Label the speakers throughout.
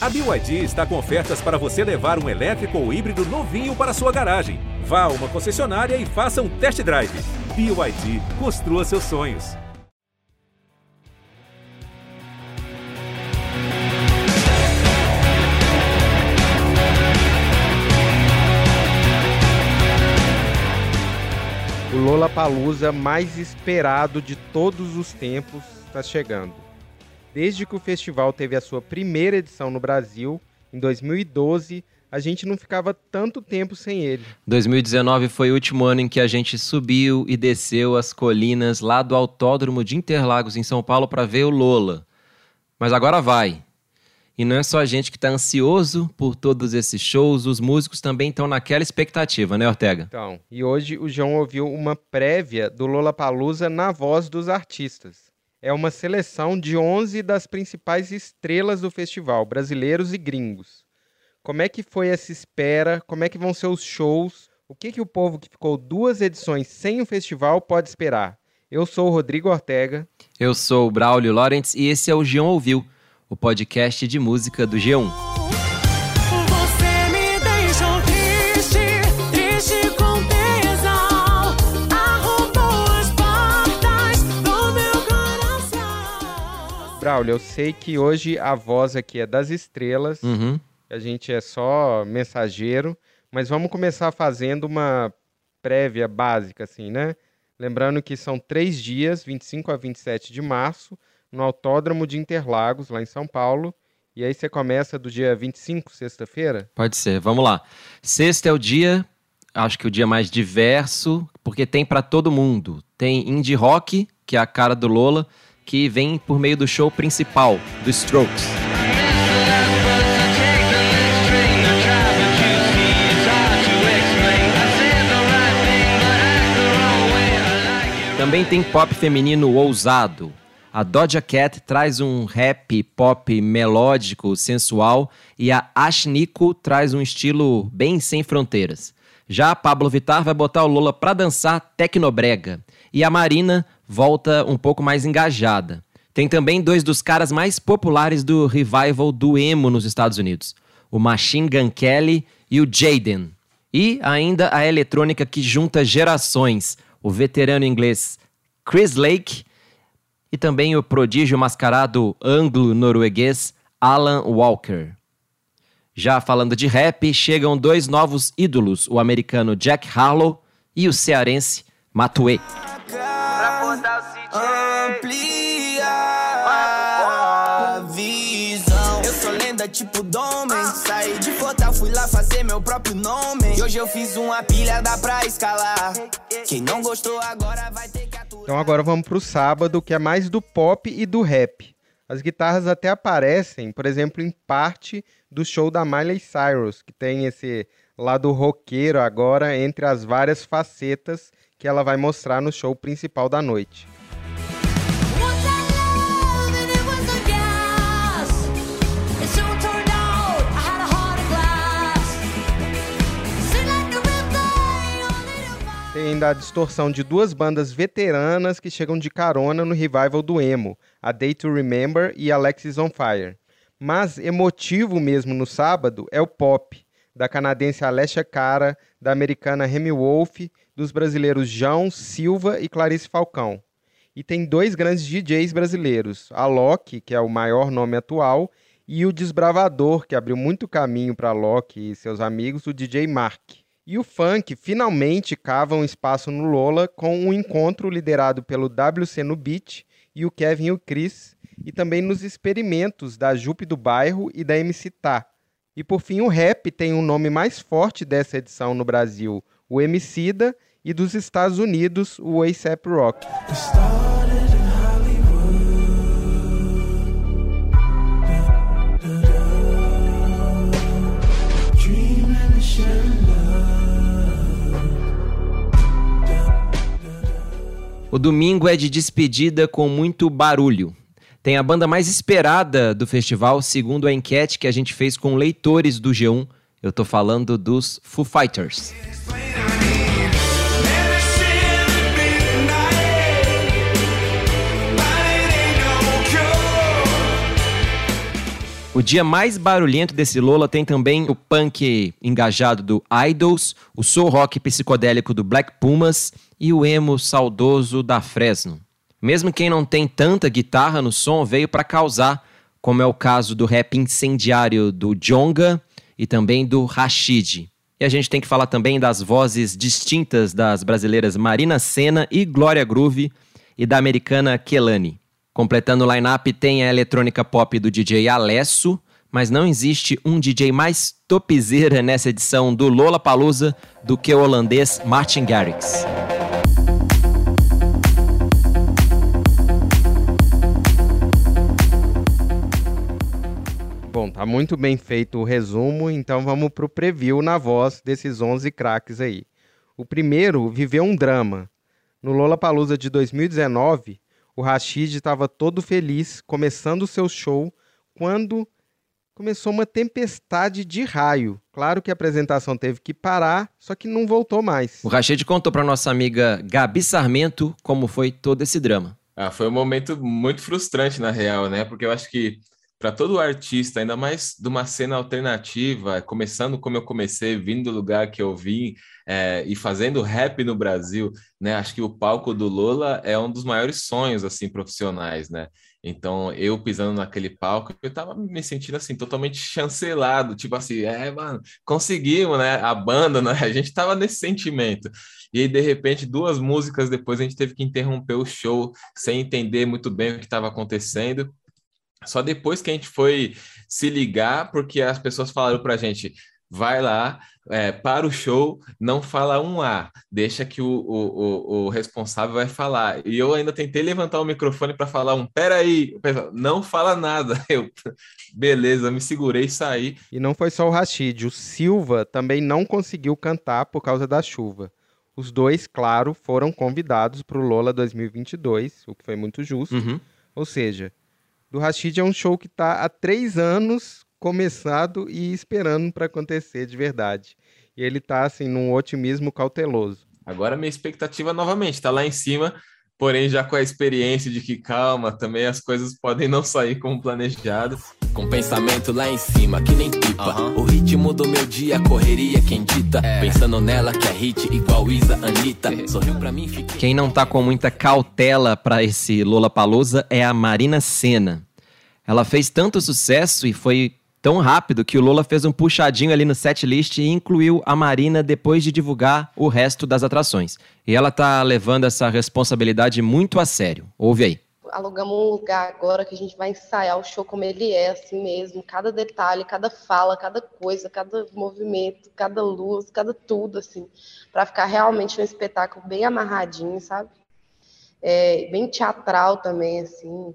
Speaker 1: A BYD está com ofertas para você levar um elétrico ou híbrido novinho para sua garagem. Vá a uma concessionária e faça um test drive. BYD, construa seus sonhos.
Speaker 2: O Lollapalooza mais esperado de todos os tempos está chegando. Desde que o festival teve a sua primeira edição no Brasil, em 2012, a gente não ficava tanto tempo sem ele.
Speaker 3: 2019 foi o último ano em que a gente subiu e desceu as colinas lá do Autódromo de Interlagos, em São Paulo, para ver o Lola. Mas agora vai. E não é só a gente que está ansioso por todos esses shows, os músicos também estão naquela expectativa, né, Ortega?
Speaker 2: Então, e hoje o João ouviu uma prévia do Lollapalooza na voz dos artistas. É uma seleção de 11 das principais estrelas do festival, brasileiros e gringos. Como é que foi essa espera? Como é que vão ser os shows? O que, que o povo que ficou duas edições sem o festival pode esperar? Eu sou o Rodrigo Ortega.
Speaker 3: Eu sou o Braulio Lawrence e esse é o Gion Ouviu, o podcast de música do G1.
Speaker 2: Braulio, eu sei que hoje a voz aqui é das estrelas,
Speaker 3: Uhum.
Speaker 2: a gente é só mensageiro, mas vamos começar fazendo uma prévia básica, assim, né? Lembrando que são três dias, 25 a 27 de março, no Autódromo de Interlagos, lá em São Paulo. E aí você começa do dia 25, sexta-feira?
Speaker 3: Pode ser, vamos lá. Sexta é o dia, acho que o dia mais diverso, porque tem pra todo mundo. Tem indie rock, que é a cara do Lola, que vem por meio do show principal, do Strokes. Também tem pop feminino ousado. A Doja Cat traz um rap pop melódico, sensual, e a Ashniko traz um estilo bem sem fronteiras. Já a Pablo Vittar vai botar o Lola pra dançar tecnobrega. E a Marina volta um pouco mais engajada. Tem também dois dos caras mais populares do revival do emo nos Estados Unidos. O Machine Gun Kelly e o Jaden. E ainda a eletrônica que junta gerações. O veterano inglês Chris Lake e também o prodígio mascarado anglo-norueguês Alan Walker. Já falando de rap, chegam dois novos ídolos, o americano Jack Harlow e o cearense Matuê.
Speaker 4: Amplia a visão. Eu sou lenda tipo Domen. Saí de Fortal, fui lá fazer meu próprio nome. E hoje eu fiz uma pilha, dá pra escalar. Quem não gostou agora vai ter que aturar.
Speaker 2: Então agora vamos pro sábado, que é mais do pop e do rap. As guitarras até aparecem, por exemplo, em parte do show da Miley Cyrus, que tem esse lado roqueiro agora entre as várias facetas que ela vai mostrar no show principal da noite. Tem ainda a distorção de duas bandas veteranas que chegam de carona no revival do emo, a Day to Remember e Alexis on Fire. Mas emotivo mesmo no sábado é o pop, da canadense Alessia Cara, da americana Remy Wolf, dos brasileiros João Silva e Clarice Falcão. E tem dois grandes DJs brasileiros, a Loki, que é o maior nome atual, e o Desbravador, que abriu muito caminho para Loki e seus amigos, o DJ Mark. E o funk finalmente cava um espaço no Lola com um encontro liderado pelo WC no Beat e o Kevin e o Chris, e também nos experimentos da Jupe do Bairro e da MC Tá. E por fim, o rap tem um nome mais forte dessa edição no Brasil, o Emicida, e dos Estados Unidos, o A$AP Rock.
Speaker 3: O domingo é de despedida com muito barulho. Tem a banda mais esperada do festival, segundo a enquete que a gente fez com leitores do G1. Eu tô falando dos Foo Fighters. O dia mais barulhento desse Lola tem também o punk engajado do Idols, o soul rock psicodélico do Black Pumas e o emo saudoso da Fresno. Mesmo quem não tem tanta guitarra no som veio para causar, como é o caso do rap incendiário do Jonga e também do Rashid. E a gente tem que falar também das vozes distintas das brasileiras Marina Senna e Glória Groove e da americana Kelani. Completando o line-up tem a eletrônica pop do DJ Alesso, mas não existe um DJ mais topzeira nessa edição do Lola Palusa do que o holandês Martin Garrix.
Speaker 2: Tá muito bem feito o resumo, então vamos pro preview na voz desses 11 craques aí. O primeiro viveu um drama. No Lollapalooza de 2019, o Rashid estava todo feliz começando o seu show quando começou uma tempestade de raio. Claro que a apresentação teve que parar, só que não voltou mais.
Speaker 3: O Rashid contou para nossa amiga Gabi Sarmento como foi todo esse drama.
Speaker 5: Ah, foi um momento muito frustrante, na real, né? Porque eu acho que para todo artista, ainda mais de uma cena alternativa, começando como eu comecei, vindo do lugar que eu vim é, e fazendo rap no Brasil, né? Acho que o palco do Lola é um dos maiores sonhos assim profissionais, né? Então eu pisando naquele palco, eu tava me sentindo assim totalmente chancelado, tipo assim, é, mano, conseguimos, né? A banda, né? A gente tava nesse sentimento. E aí, de repente, duas músicas depois, a gente teve que interromper o show sem entender muito bem o que estava acontecendo. Só depois que a gente foi se ligar, porque as pessoas falaram pra gente: vai lá, é, para o show, não fala um A, deixa que o, o, o, o responsável vai falar. E eu ainda tentei levantar o microfone para falar um peraí, pessoal, não fala nada. Eu, beleza, me segurei e saí.
Speaker 2: E não foi só o Rashid, o Silva também não conseguiu cantar por causa da chuva. Os dois, claro, foram convidados para o Lola 2022, o que foi muito justo.
Speaker 3: Uhum.
Speaker 2: Ou seja, do Rashid é um show que está há três anos começado e esperando para acontecer de verdade. E ele tá assim num otimismo cauteloso.
Speaker 5: Agora minha expectativa novamente tá lá em cima, porém já com a experiência de que calma, também as coisas podem não sair como planejado.
Speaker 4: Com pensamento lá em cima, que nem pipa. O ritmo do meu dia, correria quem dita. Pensando nela que é hit igual Isa, Anitta. Sorriu pra mim, fiquei.
Speaker 3: Quem não tá com muita cautela para esse Lola Palusa é a Marina Senna. Ela fez tanto sucesso e foi tão rápido que o Lola fez um puxadinho ali no setlist e incluiu a Marina depois de divulgar o resto das atrações. E ela tá levando essa responsabilidade muito a sério. Ouve aí.
Speaker 6: Alugamos um lugar agora que a gente vai ensaiar o show como ele é, assim mesmo. Cada detalhe, cada fala, cada coisa, cada movimento, cada luz, cada tudo, assim. Pra ficar realmente um espetáculo bem amarradinho, sabe? É, bem teatral também, assim.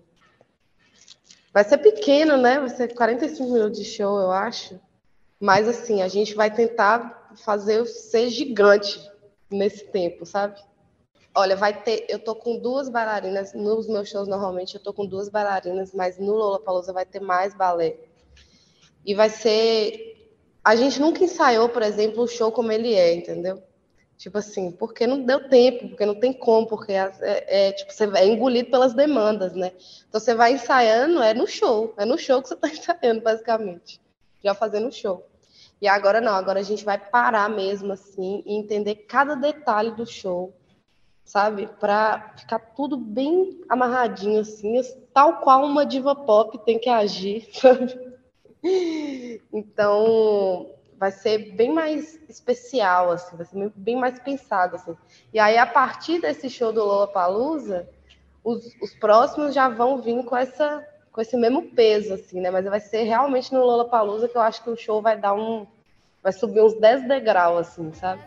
Speaker 6: Vai ser pequeno, né? Vai ser 45 minutos de show, eu acho. Mas, assim, a gente vai tentar fazer ser gigante nesse tempo, sabe? Olha, vai ter. Eu tô com duas bailarinas. Nos meus shows, normalmente, eu tô com duas bailarinas, mas no Lollapalooza vai ter mais balé. E vai ser. A gente nunca ensaiou, por exemplo, o show como ele é, entendeu? Tipo assim, porque não deu tempo, porque não tem como, porque é, é, tipo, você é engolido pelas demandas, né? Então você vai ensaiando, é no show, é no show que você tá ensaiando, basicamente. Já fazendo show. E agora não, agora a gente vai parar mesmo assim e entender cada detalhe do show, sabe? Pra ficar tudo bem amarradinho assim, tal qual uma diva pop tem que agir, sabe? Então, vai ser bem mais especial, assim, vai ser bem mais pensado, assim. E aí, a partir desse show do Lollapalooza, os, os próximos já vão vir com essa com esse mesmo peso, assim, né? Mas vai ser realmente no Lollapalooza que eu acho que o show vai dar um... vai subir uns 10 degraus, assim, sabe?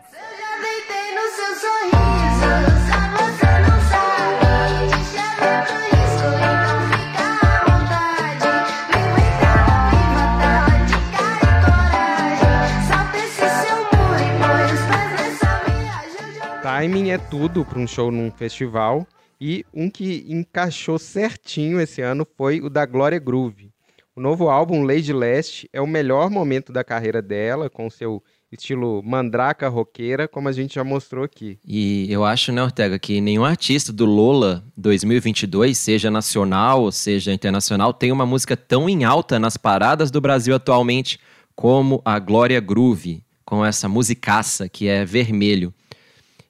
Speaker 2: Timing é tudo para um show num festival. E um que encaixou certinho esse ano foi o da Glória Groove. O novo álbum Lady Last é o melhor momento da carreira dela, com seu estilo mandraca roqueira, como a gente já mostrou aqui.
Speaker 3: E eu acho, né, Ortega, que nenhum artista do Lola 2022, seja nacional ou seja internacional, tem uma música tão em alta nas paradas do Brasil atualmente como a Glória Groove, com essa musicaça que é vermelho.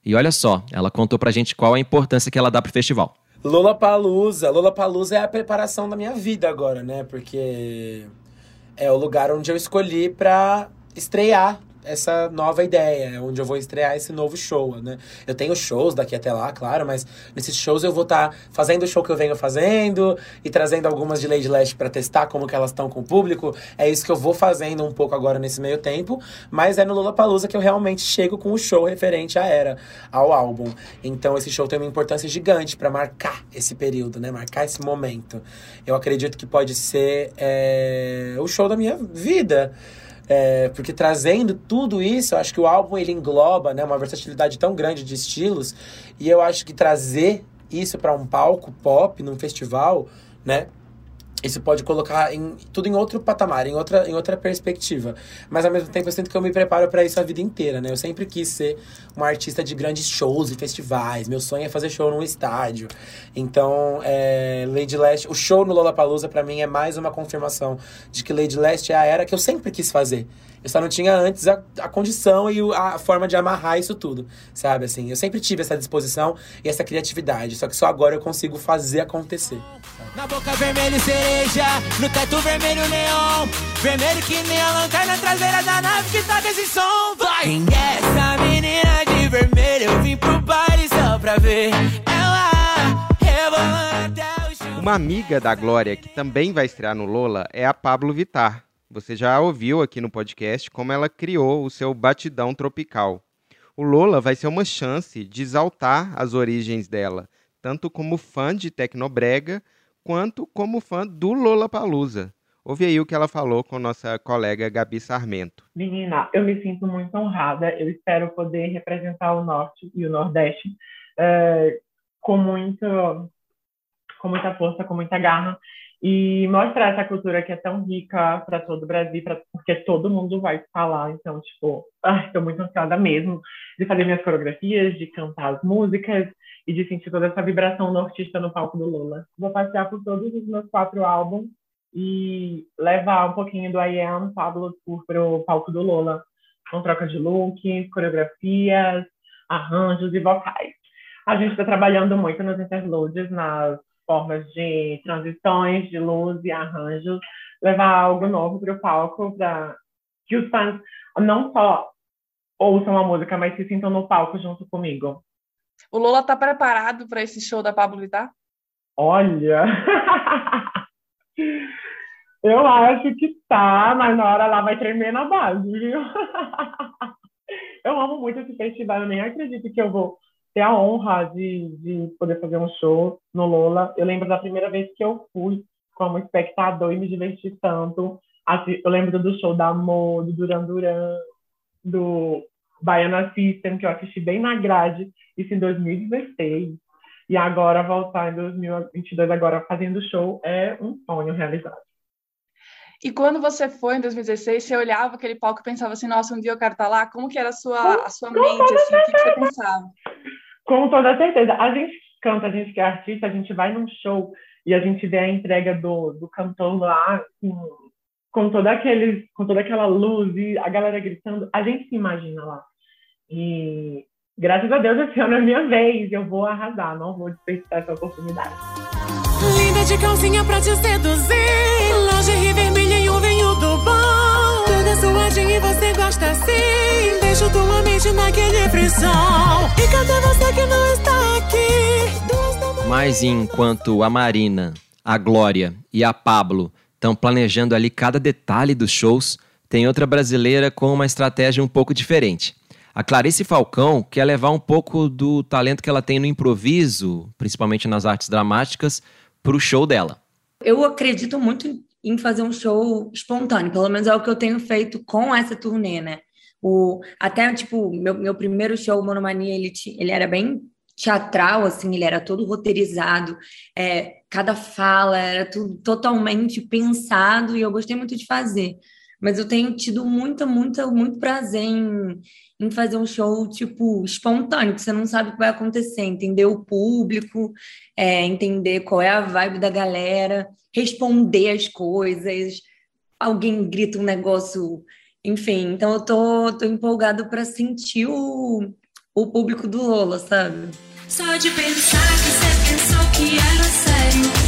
Speaker 3: E olha só, ela contou pra gente qual a importância que ela dá pro festival.
Speaker 7: Lola Palusa. Lola Palusa é a preparação da minha vida agora, né? Porque é o lugar onde eu escolhi pra estrear essa nova ideia, é onde eu vou estrear esse novo show, né? Eu tenho shows daqui até lá, claro, mas nesses shows eu vou estar fazendo o show que eu venho fazendo e trazendo algumas de Lady Leste pra testar como que elas estão com o público. É isso que eu vou fazendo um pouco agora nesse meio tempo, mas é no Lollapalooza que eu realmente chego com o show referente à era, ao álbum. Então esse show tem uma importância gigante pra marcar esse período, né? Marcar esse momento. Eu acredito que pode ser é, o show da minha vida. É, porque trazendo tudo isso, eu acho que o álbum ele engloba né, uma versatilidade tão grande de estilos. E eu acho que trazer isso para um palco pop, num festival, né? Isso pode colocar em, tudo em outro patamar, em outra, em outra perspectiva. Mas ao mesmo tempo eu sinto que eu me preparo para isso a vida inteira, né? Eu sempre quis ser um artista de grandes shows e festivais. Meu sonho é fazer show num estádio. Então, é, Lady Leste, o show no Lollapalooza para mim é mais uma confirmação de que Lady Leste é a era que eu sempre quis fazer. Eu só não tinha antes a, a condição e a forma de amarrar isso tudo, sabe? Assim, eu sempre tive essa disposição e essa criatividade, só que só agora eu consigo fazer acontecer.
Speaker 4: Na boca vermelho cereja, no teto vermelho neon Vermelho que nem a lanterna traseira da nave que toca esse som Vai! Quem é essa menina de vermelho? Eu vim pro baile só pra ver Ela até o chão
Speaker 2: Uma amiga da Glória que também vai estrear no Lola é a Pablo Vittar. Você já ouviu aqui no podcast como ela criou o seu batidão tropical. O Lola vai ser uma chance de exaltar as origens dela, tanto como fã de Tecnobrega, quanto como fã do Lola Palusa. Ouve aí o que ela falou com nossa colega Gabi Sarmento.
Speaker 8: Menina, eu me sinto muito honrada. Eu espero poder representar o Norte e o Nordeste eh, com, muito, com muita força, com muita garra e mostrar essa cultura que é tão rica para todo o Brasil, pra, porque todo mundo vai falar. Então, tipo, estou muito ansiosa mesmo de fazer minhas coreografias, de cantar as músicas e de sentir toda essa vibração nortista no palco do Lula. Vou passear por todos os meus quatro álbuns e levar um pouquinho do I Am Pablo Tour para o palco do Lola, com troca de looks, coreografias, arranjos e vocais. A gente está trabalhando muito nos interludes, nas formas de transições de luz e arranjos, levar algo novo para o palco, para que os fãs não só ouçam a música, mas se sintam no palco junto comigo.
Speaker 9: O Lola tá preparado para esse show da Pablo Vittar?
Speaker 8: Olha! Eu acho que tá, mas na hora lá vai tremer na base, viu? Eu amo muito esse festival, eu nem acredito que eu vou ter a honra de, de poder fazer um show no Lola. Eu lembro da primeira vez que eu fui como espectador e me diverti tanto. Assim, Eu lembro do show da Amor, do Duran Duran, do Baiana System, que eu assisti bem na grade, isso em 2016. E agora voltar em 2022, agora fazendo show, é um sonho realizado.
Speaker 9: E quando você foi em 2016, você olhava aquele palco e pensava assim, nossa, um dia eu quero estar lá? Como que era a sua, a sua mente, assim? O que, que você pensava?
Speaker 8: Com toda certeza. A gente canta, a gente que é artista, a gente vai num show e a gente vê a entrega do, do cantor lá, assim, com, toda aquele, com toda aquela luz e a galera gritando, a gente se imagina lá. E graças a Deus esse ano é minha vez, eu vou arrasar, não vou desperdiçar essa oportunidade.
Speaker 4: Linda de calcinha pra te seduzir Lingerie vermelha e um vinho do bom Toda suadinha e você gosta assim tua mente naquele frisson E cadê você que não está aqui?
Speaker 3: Mas enquanto a Marina, a Glória e a Pablo estão planejando ali cada detalhe dos shows, tem outra brasileira com uma estratégia um pouco diferente. A Clarice Falcão quer levar um pouco do talento que ela tem no improviso, principalmente nas artes dramáticas, para o show dela.
Speaker 10: Eu acredito muito em fazer um show espontâneo, pelo menos é o que eu tenho feito com essa turnê, né? O, até, tipo, meu, meu primeiro show, Monomania, ele, ele era bem teatral, assim, ele era todo roteirizado, é, cada fala era tudo totalmente pensado e eu gostei muito de fazer. Mas eu tenho tido muita, muita, muito prazer em, em fazer um show, tipo, espontâneo, que você não sabe o que vai acontecer, entender o público, é, entender qual é a vibe da galera, responder as coisas, alguém grita um negócio, enfim. Então eu tô, tô empolgado para sentir o, o público do Lola, sabe?
Speaker 11: Só de pensar que você pensou que era sério.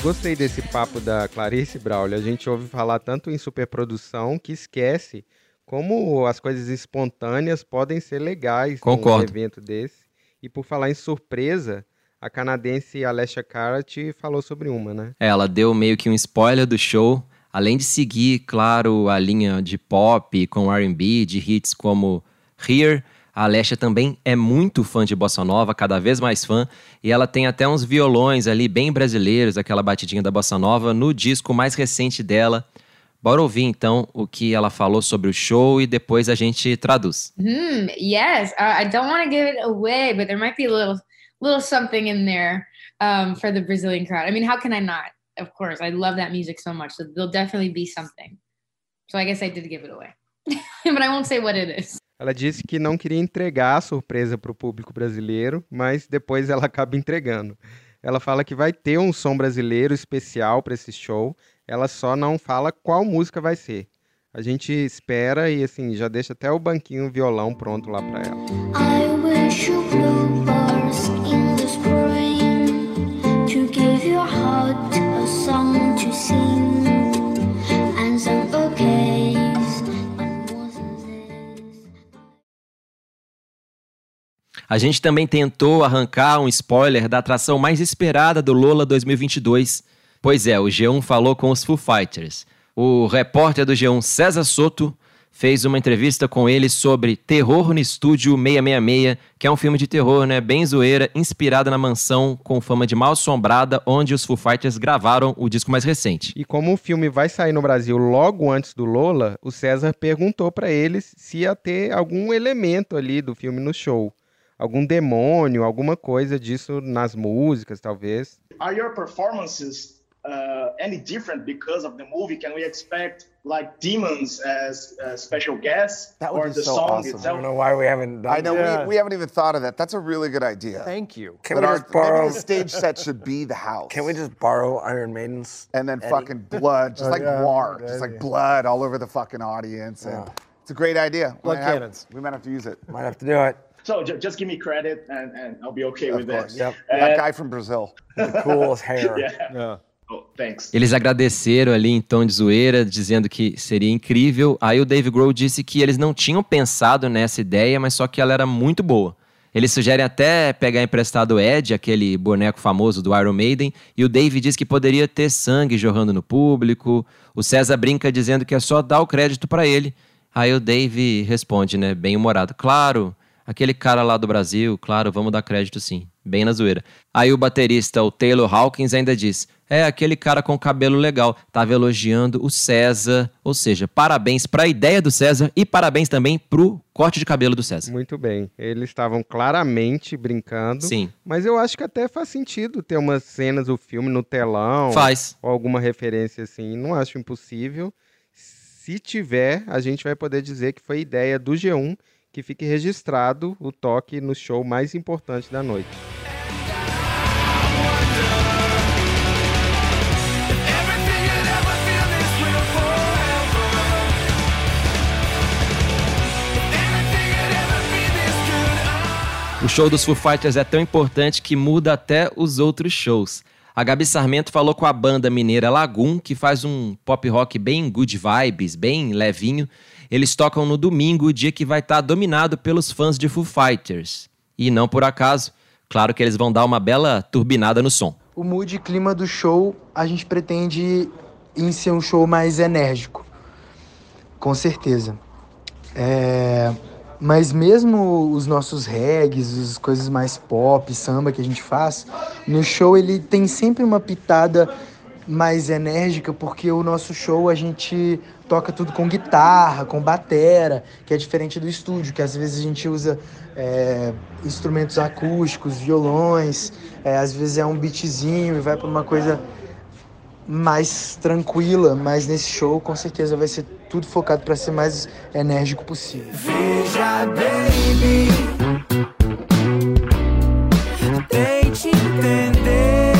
Speaker 11: Eu
Speaker 2: gostei desse papo da Clarice Braulio. A gente ouve falar tanto em superprodução que esquece como as coisas espontâneas podem ser legais num
Speaker 3: Concordo.
Speaker 2: evento desse. E por falar em surpresa, a canadense Alessia Carat falou sobre uma, né?
Speaker 3: É, Ela deu meio que um spoiler do show, além de seguir, claro, a linha de pop com R&B, de hits como Here. A Alessia também é muito fã de bossa nova, cada vez mais fã, e ela tem até uns violões ali bem brasileiros, aquela batidinha da bossa nova no disco mais recente dela. Bora ouvir então o que ela falou sobre o show e depois a gente traduz.
Speaker 12: Hmm, yes. Uh, I don't want to give it away, but there might be a little little something in there um, for the Brazilian crowd. I mean, how can I not? Of course, I love that music so much. So there'll definitely be something. So I guess I did give it away, but I won't say what it is.
Speaker 2: Ela disse que não queria entregar a surpresa para o público brasileiro, mas depois ela acaba entregando. Ela fala que vai ter um som brasileiro especial para esse show, ela só não fala qual música vai ser. A gente espera e assim já deixa até o banquinho violão pronto lá para ela.
Speaker 11: I A
Speaker 3: gente também tentou arrancar um spoiler da atração mais esperada do Lola 2022. Pois é, o G1 falou com os Foo Fighters. O repórter do G1, César Soto, fez uma entrevista com eles sobre Terror no Estúdio 666, que é um filme de terror, né, bem zoeira, inspirado na mansão com fama de mal assombrada, onde os Foo Fighters gravaram o disco mais recente.
Speaker 2: E como o filme vai sair no Brasil logo antes do Lola, o César perguntou para eles se ia ter algum elemento ali do filme no show. Algum demônio, alguma coisa disso nas músicas, talvez.
Speaker 13: Are your performances uh, any different because of the movie? Can we expect like demons as uh, special guests
Speaker 14: That would
Speaker 13: or
Speaker 14: be
Speaker 13: the
Speaker 14: so
Speaker 13: song
Speaker 14: awesome. I don't know why we haven't done
Speaker 15: I know
Speaker 14: that.
Speaker 15: we, we haven't even thought of that. That's a really good idea.
Speaker 14: Thank you.
Speaker 15: Can
Speaker 14: Can
Speaker 15: but
Speaker 14: we
Speaker 15: our,
Speaker 14: just borrow?
Speaker 15: maybe the stage set should be the house.
Speaker 14: Can we just borrow Iron Maiden's?
Speaker 15: and then
Speaker 14: Eddie?
Speaker 15: fucking blood, just
Speaker 14: Oh,
Speaker 15: like
Speaker 14: yeah,
Speaker 15: war,
Speaker 14: good
Speaker 15: just like blood all over the fucking audience. And It's a great idea. We
Speaker 14: Blood
Speaker 15: might have-
Speaker 14: cannons.
Speaker 15: we might have to use it.
Speaker 14: Might have to do it.
Speaker 13: So ju- just give me credit and, and I'll be okay
Speaker 15: Of
Speaker 13: with
Speaker 15: course.
Speaker 13: that.
Speaker 14: Yep.
Speaker 15: That
Speaker 13: Uh,
Speaker 15: guy from Brazil.
Speaker 14: The coolest hair.
Speaker 13: yeah. Oh, thanks.
Speaker 3: Eles agradeceram ali em tom de zoeira, dizendo que seria incrível. Aí o Dave Grohl disse que eles não tinham pensado nessa ideia, mas só que ela era muito boa. Eles sugerem até pegar emprestado o Ed, aquele boneco famoso do Iron Maiden, e o Dave diz que poderia ter sangue jorrando no público. O César brinca dizendo que é só dar o crédito pra ele. Aí o Dave responde, né, bem humorado: "Claro, aquele cara lá do Brasil, claro, vamos dar crédito sim." Bem na zoeira. Aí o baterista, o Taylor Hawkins, ainda diz: É, aquele cara com cabelo legal. Tava elogiando o César. Ou seja, parabéns pra ideia do César e parabéns também pro corte de cabelo do César.
Speaker 2: Muito bem. Eles estavam claramente brincando.
Speaker 3: Sim.
Speaker 2: Mas eu acho que até faz sentido ter umas cenas do filme no telão.
Speaker 3: Faz.
Speaker 2: Ou alguma referência assim. Não acho impossível. Se tiver, a gente vai poder dizer que foi ideia do G1 que fique registrado o toque no show mais importante da noite.
Speaker 3: O show dos Foo Fighters é tão importante que muda até os outros shows. A Gabi Sarmento falou com a banda mineira Lagoon, que faz um pop rock bem good vibes, bem levinho. Eles tocam no domingo, dia que vai estar dominado pelos fãs de Foo Fighters. E não por acaso, claro que eles vão dar uma bela turbinada no som.
Speaker 16: O mood e clima do show, a gente pretende em ser um show mais enérgico. Com certeza. É, Mas mesmo os nossos regs, as coisas mais pop, samba que a gente faz, no show ele tem sempre uma pitada mais enérgica, porque o nosso show a gente toca tudo com guitarra, com batera, que é diferente do estúdio, que às vezes a gente usa é, instrumentos acústicos, violões, é, às vezes é um beatzinho e vai para uma coisa mais tranquila, mas nesse show com certeza vai ser tudo focado para ser mais enérgico possível.
Speaker 4: Veja, baby, tente entender.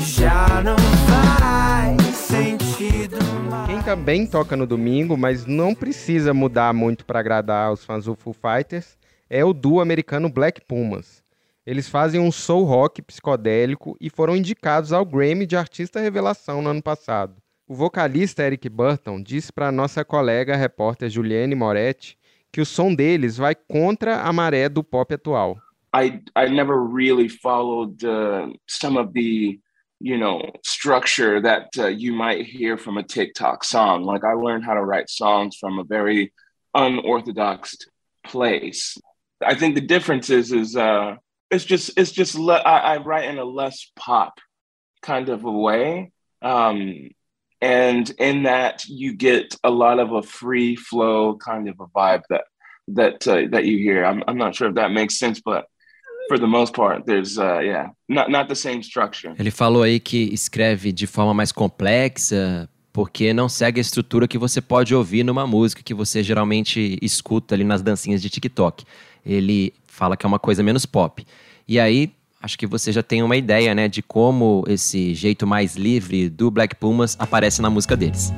Speaker 4: Já não faz sentido
Speaker 2: Quem também toca no domingo, mas não precisa mudar muito para agradar os fãs do Foo Fighters, é o duo americano Black Pumas. Eles fazem um soul rock psicodélico e foram indicados ao Grammy de Artista Revelação no ano passado. O vocalista Eric Burton disse para nossa colega repórter Juliane Moretti que o som deles vai contra a maré do pop atual.
Speaker 17: I I never really followed uh, some of the you know structure that uh, you might hear from a TikTok song. Like I learned how to write songs from a very unorthodox place. I think the difference is is uh, it's just it's just le- I, I write in a less pop kind of a way. Um, and in that you get a lot of a free flow kind of a vibe that that uh, that you hear. I'm I'm not sure if that makes sense, but for the most part, there's uh, yeah, not not the same structure.
Speaker 3: Ele falou aí que escreve de forma mais complexa, porque não segue a estrutura que você pode ouvir numa música que você geralmente escuta ali nas dancinhas de TikTok. Ele fala que é uma coisa menos pop. E aí, acho que você já tem uma ideia, né, de como esse jeito mais livre do Black Pumas aparece na música deles.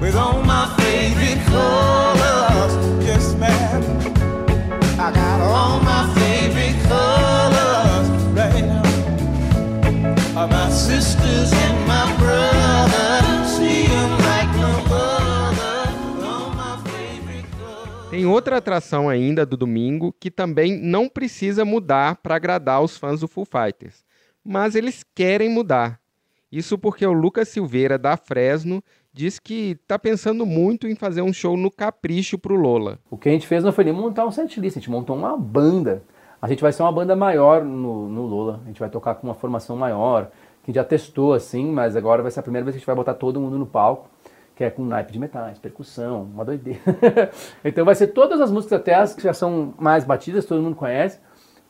Speaker 4: with all my favorite colors. Yes, ma'am. I got all my favorite
Speaker 2: Tem outra atração ainda do domingo que também não precisa mudar para agradar os fãs do Foo Fighters, mas eles querem mudar. Isso porque o Lucas Silveira da Fresno diz que está pensando muito em fazer um show no Capricho pro Lola.
Speaker 18: O que a gente fez não foi nem montar um setlist, a gente montou uma banda. A gente vai ser uma banda maior no, no Lola, a gente vai tocar com uma formação maior, que já testou assim, mas agora vai ser a primeira vez que a gente vai botar todo mundo no palco, que é com naipe de metais, percussão, uma doideira. então vai ser todas as músicas, até as que já são mais batidas, todo mundo conhece,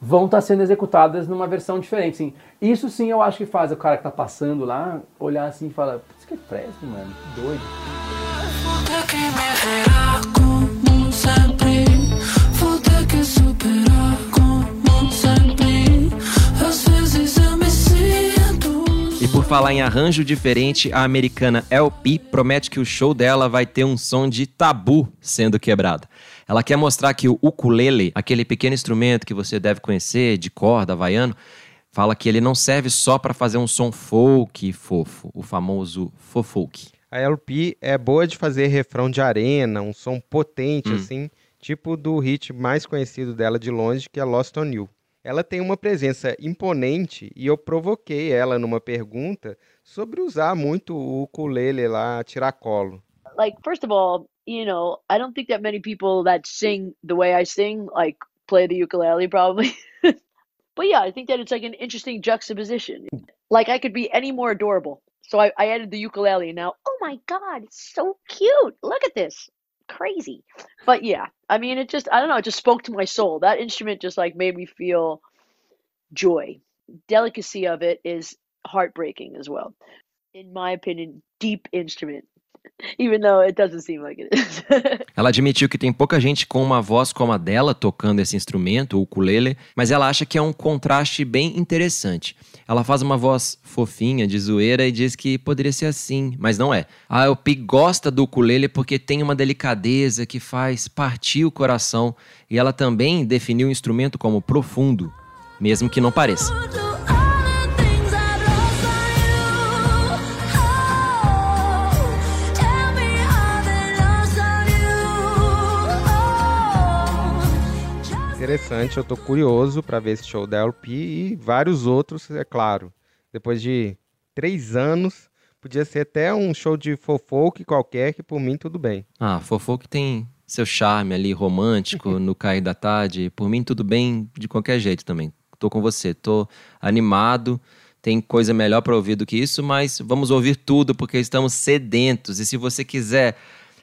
Speaker 18: vão estar sendo executadas numa versão diferente. Sim. Isso sim eu acho que faz o cara que tá passando lá olhar assim e falar, isso que é Fresno, mano, que doido.
Speaker 3: Falar em arranjo diferente, a americana LP promete que o show dela vai ter um som de tabu sendo quebrado. Ela quer mostrar que o ukulele, aquele pequeno instrumento que você deve conhecer, de corda, havaiano, fala que ele não serve só para fazer um som folk fofo, o famoso fofolk.
Speaker 2: A LP é boa de fazer refrão de arena, um som potente
Speaker 3: Hum.
Speaker 2: assim, tipo do hit mais conhecido dela de longe, que é Lost on You. Ela tem uma presença imponente e eu provoquei ela numa pergunta sobre usar muito o ukulele lá, tiracolo.
Speaker 19: like first of all, you know, I don't think that many people that sing the way I sing like play the ukulele probably. but yeah, I think that it's like an interesting juxtaposition. Like I could be any more adorable. So I, I added the ukulele and now, oh my god, it's so cute. Look at this. Crazy. But yeah, I mean it just I don't know, it just spoke to my soul. That instrument just like made me feel joy. Delicacy of it is heartbreaking as well. In my opinion, deep instrument. Even though it doesn't seem like it.
Speaker 3: Ela admitiu que tem pouca gente com uma voz como a dela tocando esse instrumento, o ukulele, mas ela acha que é um contraste bem interessante. Ela faz uma voz fofinha, de zoeira, e diz que poderia ser assim, mas não é. A LP gosta do ukulele porque tem uma delicadeza que faz partir o coração, e ela também definiu o instrumento como profundo, mesmo que não pareça.
Speaker 2: Interessante, eu tô curioso para ver esse show da LP e vários outros, é claro. Depois de três anos, podia ser até um show de fofoque qualquer, que por mim tudo bem.
Speaker 3: Ah, Fofoque tem seu charme ali romântico no cair da tarde. Por mim, tudo bem de qualquer jeito também. Tô com você, tô animado. tem coisa melhor para ouvir do que isso, mas vamos ouvir tudo porque estamos sedentos. E se você quiser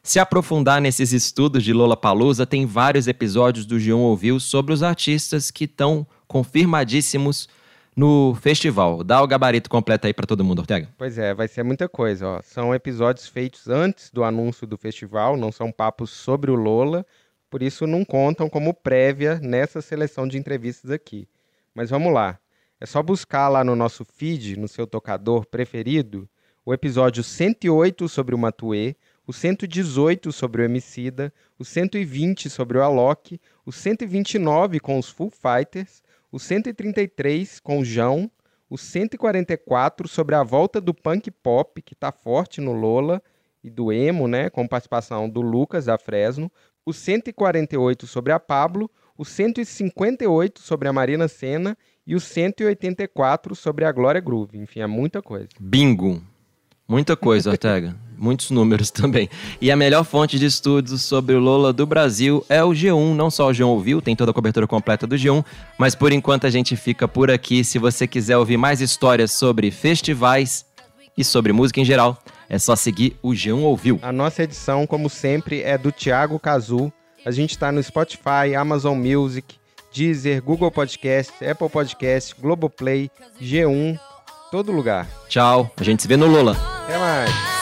Speaker 3: se aprofundar nesses estudos de Lola Palusa, tem vários episódios do G1 Ouviu sobre os artistas que estão confirmadíssimos no festival. Dá o gabarito completo aí para todo mundo, Ortega.
Speaker 2: Pois é, vai ser muita coisa. Ó. São episódios feitos antes do anúncio do festival, não são papos sobre o Lola, por isso não contam como prévia nessa seleção de entrevistas aqui. Mas vamos lá. É só buscar lá no nosso feed, no seu tocador preferido, o episódio 108 sobre o Matuê, o 118 sobre o Emicida, o 120 sobre o Alok, o 129 com os Full Fighters, o 133 com o João, o 144 sobre a volta do punk pop, que está forte no Lola, e do emo, né, com participação do Lucas da Fresno, o 148 sobre a Pablo, o 158 sobre a Marina Senna e o 184 sobre a Glória Groove. Enfim, é muita coisa.
Speaker 3: Bingo. Muita coisa, Ortega. Muitos números também. E a melhor fonte de estudos sobre o Lola do Brasil é o G1. Não só o G1 ouviu, tem toda a cobertura completa do G1. Mas por enquanto a gente fica por aqui. Se você quiser ouvir mais histórias sobre festivais e sobre música em geral, é só seguir o G1 Ouviu.
Speaker 2: A nossa edição, como sempre, é do Thiago Cazu. A gente está no Spotify, Amazon Music, Deezer, Google Podcast, Apple Podcast, Globoplay, G1, todo lugar.
Speaker 3: Tchau. A gente se vê no Lola.
Speaker 2: Até mais.